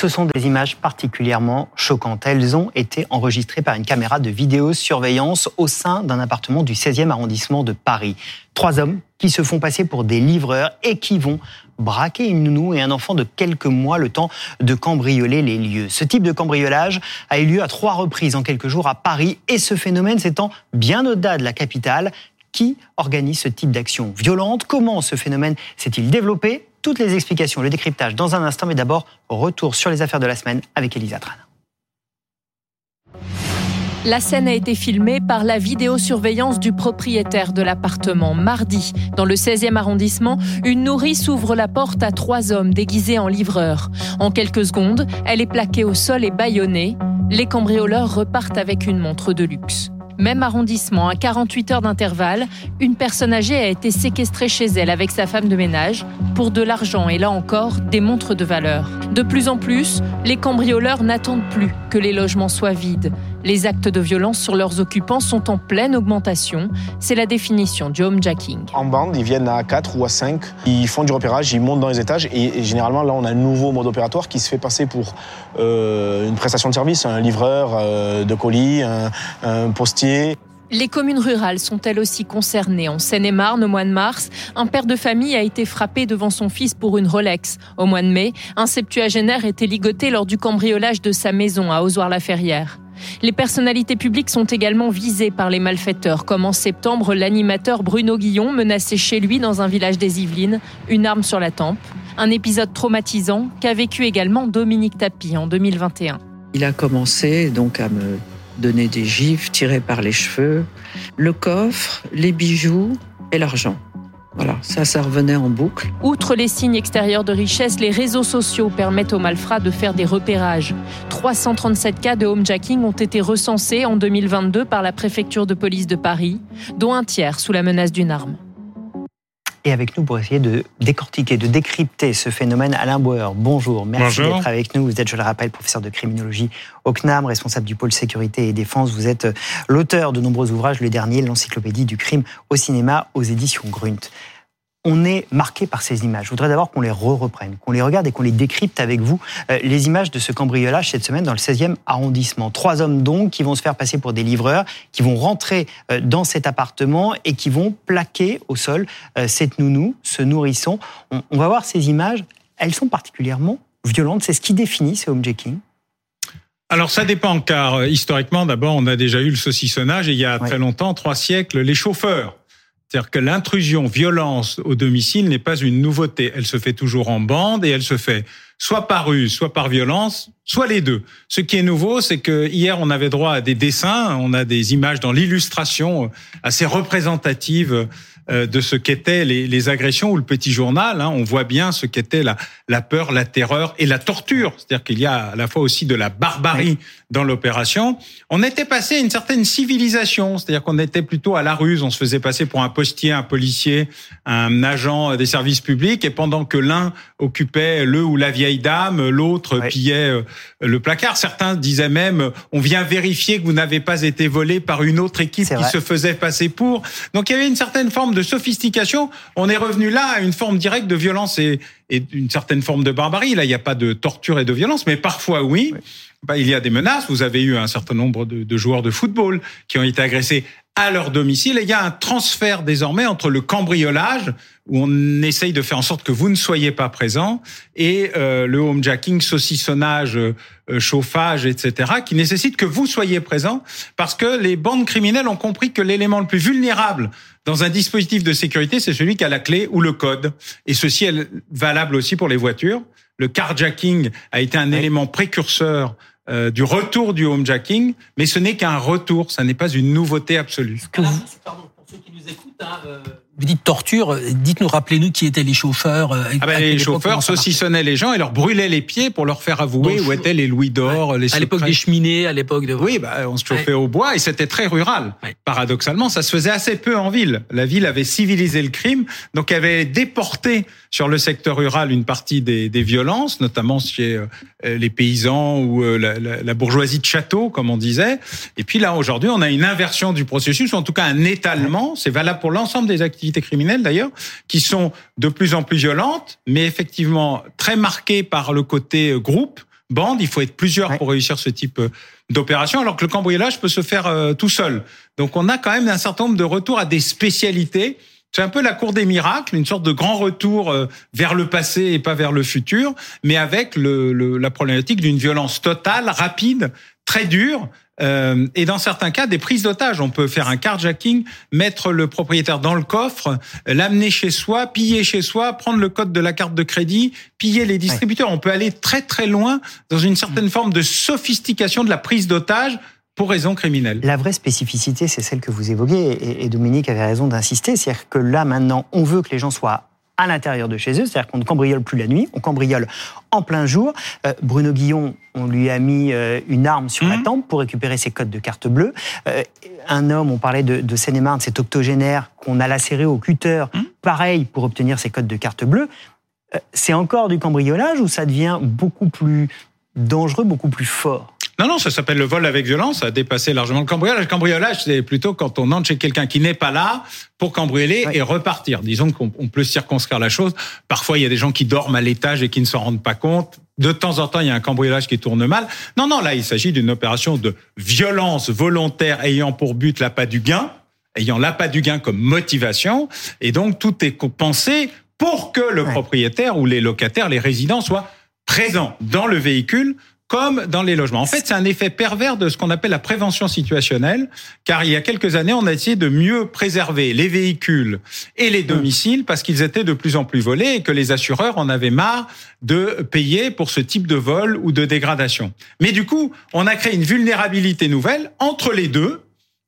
Ce sont des images particulièrement choquantes. Elles ont été enregistrées par une caméra de vidéosurveillance au sein d'un appartement du 16e arrondissement de Paris. Trois hommes qui se font passer pour des livreurs et qui vont braquer une nounou et un enfant de quelques mois le temps de cambrioler les lieux. Ce type de cambriolage a eu lieu à trois reprises en quelques jours à Paris et ce phénomène s'étend bien au-delà de la capitale. Qui organise ce type d'action violente? Comment ce phénomène s'est-il développé? Toutes les explications, le décryptage dans un instant, mais d'abord, retour sur les affaires de la semaine avec Elisa Tran. La scène a été filmée par la vidéosurveillance du propriétaire de l'appartement. Mardi, dans le 16e arrondissement, une nourrice ouvre la porte à trois hommes déguisés en livreurs. En quelques secondes, elle est plaquée au sol et bâillonnée. Les cambrioleurs repartent avec une montre de luxe. Même arrondissement, à 48 heures d'intervalle, une personne âgée a été séquestrée chez elle avec sa femme de ménage pour de l'argent et là encore des montres de valeur. De plus en plus, les cambrioleurs n'attendent plus que les logements soient vides. Les actes de violence sur leurs occupants sont en pleine augmentation. C'est la définition du homejacking. En bande, ils viennent à 4 ou à 5. Ils font du repérage, ils montent dans les étages. Et, généralement, là, on a un nouveau mode opératoire qui se fait passer pour euh, une prestation de service, un livreur euh, de colis, un, postier. Les communes rurales sont elles aussi concernées. En Seine-et-Marne, au mois de mars, un père de famille a été frappé devant son fils pour une Rolex. Au mois de mai, un septuagénaire était ligoté lors du cambriolage de sa maison à Ozoir-la-Ferrière. Les personnalités publiques sont également visées par les malfaiteurs, comme en septembre l'animateur Bruno Guillon menacé chez lui dans un village des Yvelines, une arme sur la tempe. Un épisode traumatisant qu'a vécu également Dominique Tapie en 2021. Il a commencé donc à me donner des gifs tirés par les cheveux, le coffre, les bijoux et l'argent. Voilà, ça, ça revenait en boucle. Outre les signes extérieurs de richesse, les réseaux sociaux permettent aux malfrats de faire des repérages. 337 cas de homejacking ont été recensés en 2022 par la préfecture de police de Paris, dont un tiers sous la menace d'une arme. Et avec nous pour essayer de décortiquer, de décrypter ce phénomène, Alain Bauer. Bonjour, merci d'être avec nous. Vous êtes, je le rappelle, professeur de criminologie au CNAM, responsable du pôle sécurité et défense. Vous êtes l'auteur de nombreux ouvrages, le dernier, l'encyclopédie du crime au cinéma aux éditions Grunt on est marqué par ces images. Je voudrais d'abord qu'on les re-reprenne, qu'on les regarde et qu'on les décrypte avec vous. Euh, les images de ce cambriolage cette semaine dans le 16e arrondissement. Trois hommes donc qui vont se faire passer pour des livreurs, qui vont rentrer euh, dans cet appartement et qui vont plaquer au sol euh, cette nounou, ce nourrisson. On, va voir ces images. Elles sont particulièrement violentes. C'est ce qui définit ce homejacking. Alors ça dépend, car historiquement, d'abord, on a déjà eu le saucissonnage et il y a très longtemps, trois siècles, les chauffeurs c'est-à-dire que l'intrusion violence au domicile n'est pas une nouveauté. Elle se fait toujours en bande et elle se fait soit par ruse, soit par violence, soit les deux. Ce qui est nouveau, c'est que hier on avait droit à des dessins, on a des images dans l'illustration assez représentatives euh, de ce qu'étaient les, agressions ou le petit journal. Hein, on voit bien ce qu'était la, la peur, la terreur et la torture. C'est-à-dire qu'il y a à la fois aussi de la barbarie dans l'opération. On était passé à une certaine civilisation, c'est-à-dire qu'on était plutôt à la ruse. On se faisait passer pour un postier, un policier, un agent des services publics, et pendant que l'un occupait le ou la vieille dame, l'autre pillait euh, le placard. Certains disaient même on vient vérifier que vous n'avez pas été volé par une autre équipe qui se faisait passer pour. Donc il y avait une certaine forme de sophistication, on est revenu là à une forme directe de violence et, et une certaine forme de barbarie. Là, il n'y a pas de torture et de violence, mais parfois oui. Bah, il y a des menaces. Vous avez eu un certain nombre de, de joueurs de football qui ont été agressés à leur domicile. Et il y a un transfert désormais entre le cambriolage, où on essaye de faire en sorte que vous ne soyez pas présent, et euh, le homejacking, saucissonnage, euh, chauffage, etc., qui nécessite que vous soyez présent, parce que les bandes criminelles ont compris que l'élément le plus vulnérable dans un dispositif de sécurité, c'est celui qui a la clé ou le code. Et ceci est valable aussi pour les voitures. Le carjacking a été un élément précurseur euh, du retour du homejacking, mais ce n'est qu'un retour, ça n'est pas une nouveauté absolue. Pardon, pour ceux qui nous écoutent, hein, euh, vous dites torture, dites-nous, rappelez-nous qui étaient les chauffeurs. Euh, ah ben, les chauffeurs saucissonnaient les gens et leur brûlaient les pieds pour leur faire avouer où étaient les louis d'or, les À l'époque des cheminées, à l'époque de... Oui, bah, on se chauffait au bois et c'était très rural. Paradoxalement, ça se faisait assez peu en ville. La ville avait civilisé le crime, donc avait déporté sur le secteur rural une partie des, des violences, notamment chez euh, les paysans ou euh, la, la, la, bourgeoisie de château, comme on disait. Et puis là, aujourd'hui, on a une inversion du processus, ou en tout cas un étalement. C'est valable pour l'ensemble des activités criminelles d'ailleurs, qui sont de plus en plus violentes, mais effectivement très marquées par le côté groupe bande. Il faut être plusieurs pour réussir ce type d'opération, alors que le cambriolage peut se faire tout seul. Donc on a quand même un certain nombre de retours à des spécialités c'est un peu la cour des miracles, une sorte de grand retour euh, vers le passé et pas vers le futur, mais avec le, la problématique d'une violence totale, rapide, très dure, euh, et dans certains cas, des prises d'otages. On peut faire un carjacking, mettre le propriétaire dans le coffre, l'amener chez soi, piller chez soi, prendre le code de la carte de crédit, piller les distributeurs. On peut aller très très loin dans une certaine forme de sophistication de la prise d'otage pour raison criminelle. La vraie spécificité, c'est celle que vous évoquez, et Dominique avait raison d'insister, c'est-à-dire que là, maintenant, on veut que les gens soient à l'intérieur de chez eux, c'est-à-dire qu'on ne cambriole plus la nuit, on cambriole en plein jour. Euh, Bruno Guillon, on lui a mis euh, une arme sur la mmh. tempe pour récupérer ses codes de carte bleue. Euh, un homme, on parlait de, de Seine-et-Marne, cet octogénaire qu'on a lacéré au cutter, mmh. pareil pour obtenir ses codes de carte bleue. c'est encore du cambriolage ou ça devient beaucoup plus dangereux, beaucoup plus fort? Non, non, ça s'appelle le vol avec violence, ça a dépassé largement le cambriolage. Le cambriolage, c'est plutôt quand on entre chez quelqu'un qui n'est pas là pour cambrioler et repartir. Disons qu'on peut circonscrire la chose. Parfois, il y a des gens qui dorment à l'étage et qui ne s'en rendent pas compte. De temps en temps, il y a un cambriolage qui tourne mal. Non, non, là, il s'agit d'une opération de violence volontaire ayant pour but l'appât du gain, ayant l'appât du gain comme motivation. Et donc, tout est pensé pour que le propriétaire ou les locataires, les résidents soient présents dans le véhicule comme dans les logements. En fait, c'est un effet pervers de ce qu'on appelle la prévention situationnelle, car il y a quelques années, on a essayé de mieux préserver les véhicules et les domiciles parce qu'ils étaient de plus en plus volés et que les assureurs en avaient marre de payer pour ce type de vol ou de dégradation. Mais du coup, on a créé une vulnérabilité nouvelle entre les deux,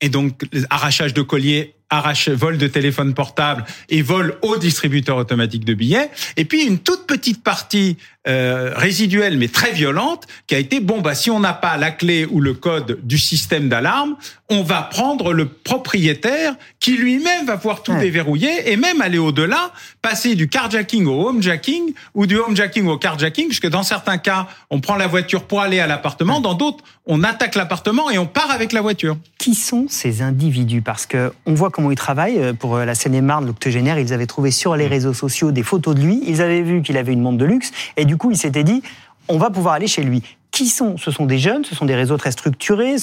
et donc arrachage de colliers arrache, vol de téléphone portable et vol au distributeur automatique de billets. Et puis une toute petite partie euh, résiduelle mais très violente qui a été bon bah si on n'a pas la clé ou le code du système d'alarme, on va prendre le propriétaire qui lui-même va pouvoir tout déverrouiller et même aller au-delà, passer du carjacking au homejacking ou du homejacking au carjacking puisque dans certains cas, on prend la voiture pour aller à l'appartement, dans d'autres, on attaque l'appartement et on part avec la voiture. Qui sont ces individus? Parce que on voit comment il travaille. Euh, pour euh, la Seine-et-Marne, l'octogénaire, ils avaient trouvé sur les mm. réseaux sociaux des photos de lui. Ils avaient vu qu'il avait une montre de luxe. Et du coup, ils s'étaient dit, on va pouvoir aller chez lui. Qui sont? Ce sont des jeunes, ce sont des réseaux très structurés.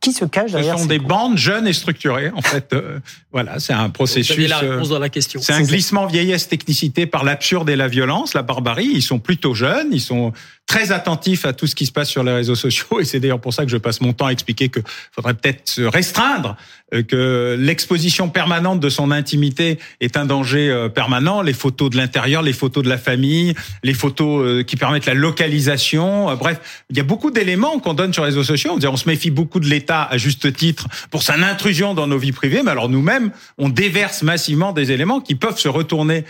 Qui se cache derrière Ce sont des bandes jeunes et structurées. En fait, euh, voilà, c'est un processus. la réponse dans la question. C'est un glissement vieillesse technicité par l'absurde et la violence, la barbarie. Ils sont plutôt jeunes, ils sont très attentif à tout ce qui se passe sur les réseaux sociaux. Et c'est d'ailleurs pour ça que je passe mon temps à expliquer que faudrait peut-être se restreindre, euh, que l'exposition permanente de son intimité est un danger euh, permanent, les photos de l'intérieur, les photos de la famille, les photos euh, qui permettent la localisation, bref, il y a beaucoup d'éléments qu'on donne sur les réseaux sociaux, on, se méfie beaucoup de l'État à juste titre pour son intrusion dans nos vies privées, mais alors nous-mêmes, on déverse massivement des éléments qui peuvent se retourner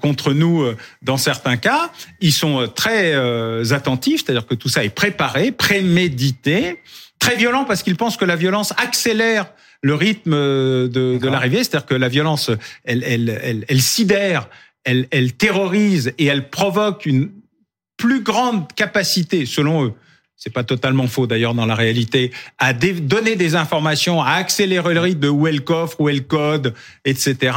contre nous euh, dans certains cas. Ils sont euh, très attentifs, c'est-à-dire que tout ça est préparé, prémédité, très violent parce qu'ils pensent que la violence accélère le rythme de, de l'arrivée, c'est-à-dire que la violence, elle, elle, elle, elle sidère, elle, elle terrorise et elle provoque une plus grande capacité, selon eux, c'est pas totalement faux d'ailleurs dans la réalité, à donner des informations, à accélérer le rythme de où est le coffre, où est le code, etc.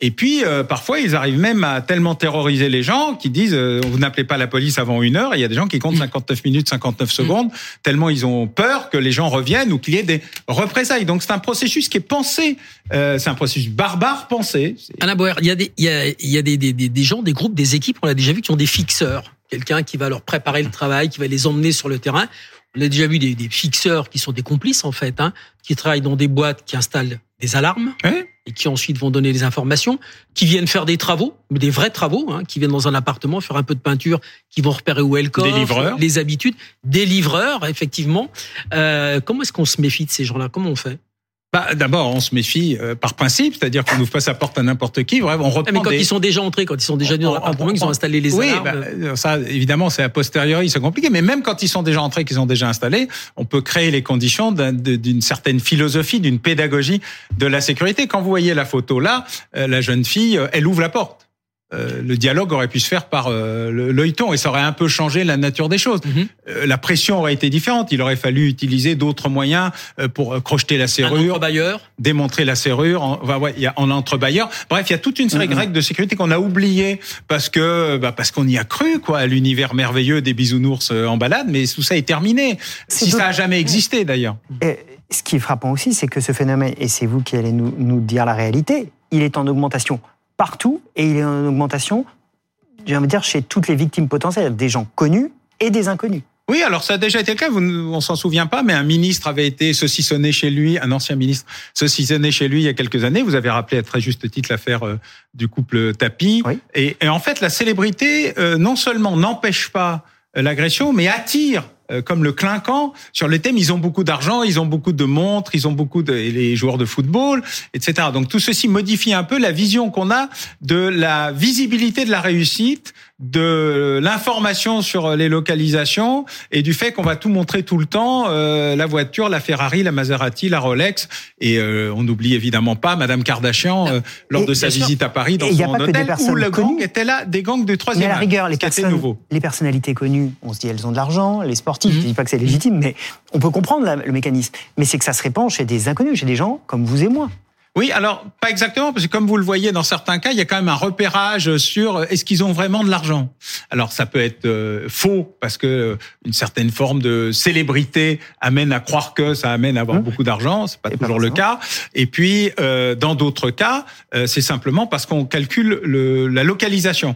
Et puis, euh, parfois, ils arrivent même à tellement terroriser les gens qu'ils disent euh, vous n'appelez pas la police avant une heure. Et il y a des gens qui comptent 59 mm. minutes, 59 secondes, tellement ils ont peur que les gens reviennent ou qu'il y ait des représailles. Donc, c'est un processus qui est pensé. Euh, c'est un processus barbare pensé. Anna Boer, il y a, des, il y a, il y a des, des, des gens, des groupes, des équipes, on l'a déjà vu, qui ont des fixeurs. Quelqu'un qui va leur préparer le travail, qui va les emmener sur le terrain. On a déjà vu des, des fixeurs qui sont des complices, en fait, hein, qui travaillent dans des boîtes qui installent des alarmes et qui ensuite vont donner des informations, qui viennent faire des travaux, des vrais travaux, hein, qui viennent dans un appartement faire un peu de peinture, qui vont repérer où est le corps, des livreurs. les habitudes, des livreurs, effectivement. Euh, comment est-ce qu'on se méfie de ces gens-là? Comment on fait? Bah, D'abord, on se méfie euh, par principe, c'est-à-dire qu'on n'ouvre pas sa porte à n'importe qui. Bref, on reprend mais quand ils sont déjà entrés, quand ils sont déjà venus dans l'appartement, ils ont installé les oui, alarmes. Bah, euh, ça, évidemment, c'est a posteriori, c'est compliqué. Mais même quand ils sont déjà entrés, qu'ils ont déjà installé, on peut créer les conditions d'une certaine philosophie, d'une pédagogie de la sécurité. Quand vous voyez la photo là, euh, la jeune fille, elle ouvre la porte. Euh, le dialogue aurait pu se faire par euh, l'œilleton et ça aurait un peu changé la nature des choses. Mhm. Euh, la pression aurait été différente. Il aurait fallu utiliser d'autres moyens pour crocheter la serrure, démontrer la serrure en, ouais, y a, en entrebâilleur. Bref, il y a toute une série de mhm. règles de sécurité qu'on a oubliées parce que bah, parce qu'on y a cru quoi, à l'univers merveilleux des bisounours en balade. Mais tout ça est terminé. si ça a jamais existé d'ailleurs. Ce qui est frappant aussi, c'est que ce phénomène, et c'est vous qui allez nous, nous dire la réalité, il est en augmentation partout et il est en augmentation, j'ai envie de dire, chez toutes les victimes potentielles, des gens connus et des inconnus. Oui, alors ça a déjà été le cas, on s'en souvient pas, mais un ministre avait été saucissonné chez lui, un ancien ministre saucissonné chez lui il y a quelques années. Vous avez rappelé à très juste titre l'affaire euh, du couple Tapi. Et, en fait, la célébrité, euh, non seulement n'empêche pas euh, l'agression, mais attire comme le clinquant sur les thèmes. Ils ont beaucoup d'argent, ils ont beaucoup de montres, ils ont beaucoup de les joueurs de football, etc. Donc tout ceci modifie un peu la vision qu'on a de la visibilité de la réussite, de l'information sur les localisations et du fait qu'on va tout montrer tout le temps, euh, la voiture, la Ferrari, la Maserati, la Rolex, et euh, on n'oublie évidemment pas Madame Kardashian euh, lors de sa visite à Paris dans son hôtel où le gang était là, des gangs de troisième. Mais à la rigueur, les, personnes, les personnalités connues, on se dit elles ont de l'argent, les sportifs, je mhm. dis pas que c'est légitime, mais on peut comprendre le mécanisme. Mais c'est que ça se répand chez des inconnus, chez des gens comme vous et moi. Oui, alors pas exactement, parce que comme vous le voyez dans certains cas, il y a quand même un repérage sur euh, est-ce qu'ils ont vraiment de l'argent? Alors ça peut être euh, faux parce que euh, une certaine forme de célébrité amène à croire que ça amène à avoir mmh. beaucoup d'argent, c'est pas toujours le cas. Et puis dans d'autres cas, c'est simplement parce qu'on calcule le, la localisation.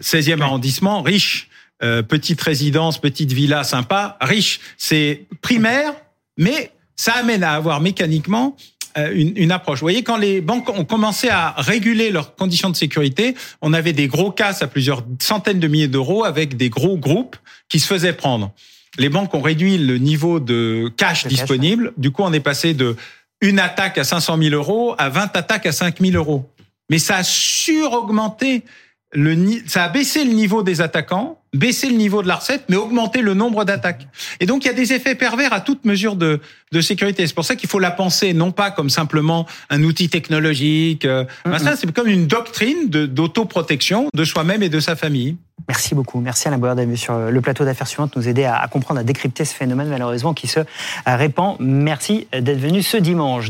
16e arrondissement, riche. petite résidence, petite villa sympa, riche. C'est primaire, mais ça amène à avoir mécaniquement euh, une, une, approche. Vous voyez, quand les banques ont commencé à réguler leurs conditions de sécurité, on avait des gros cas à plusieurs centaines de milliers d'euros avec des gros groupes qui se faisaient prendre. Les banques ont réduit le niveau de cash disponible. Du coup, on est passé de une attaque à 500 000 euros à 20 attaques à 5 000 euros. Mais ça a suraugmenté le, ça a baissé le niveau des attaquants, baissé le niveau de la recette, mais augmenté le nombre d'attaques. Et donc, il y a des effets pervers à toute mesure de, de sécurité. C'est pour ça qu'il faut la penser non pas comme simplement un outil technologique. Euh, c'est comme une doctrine d'autoprotection de, soi-même et de sa famille. Merci beaucoup. Merci Alain Boyer d'être sur le plateau d'affaires suivantes, nous aider à comprendre, à décrypter ce phénomène malheureusement qui se répand. Merci d'être venu ce dimanche.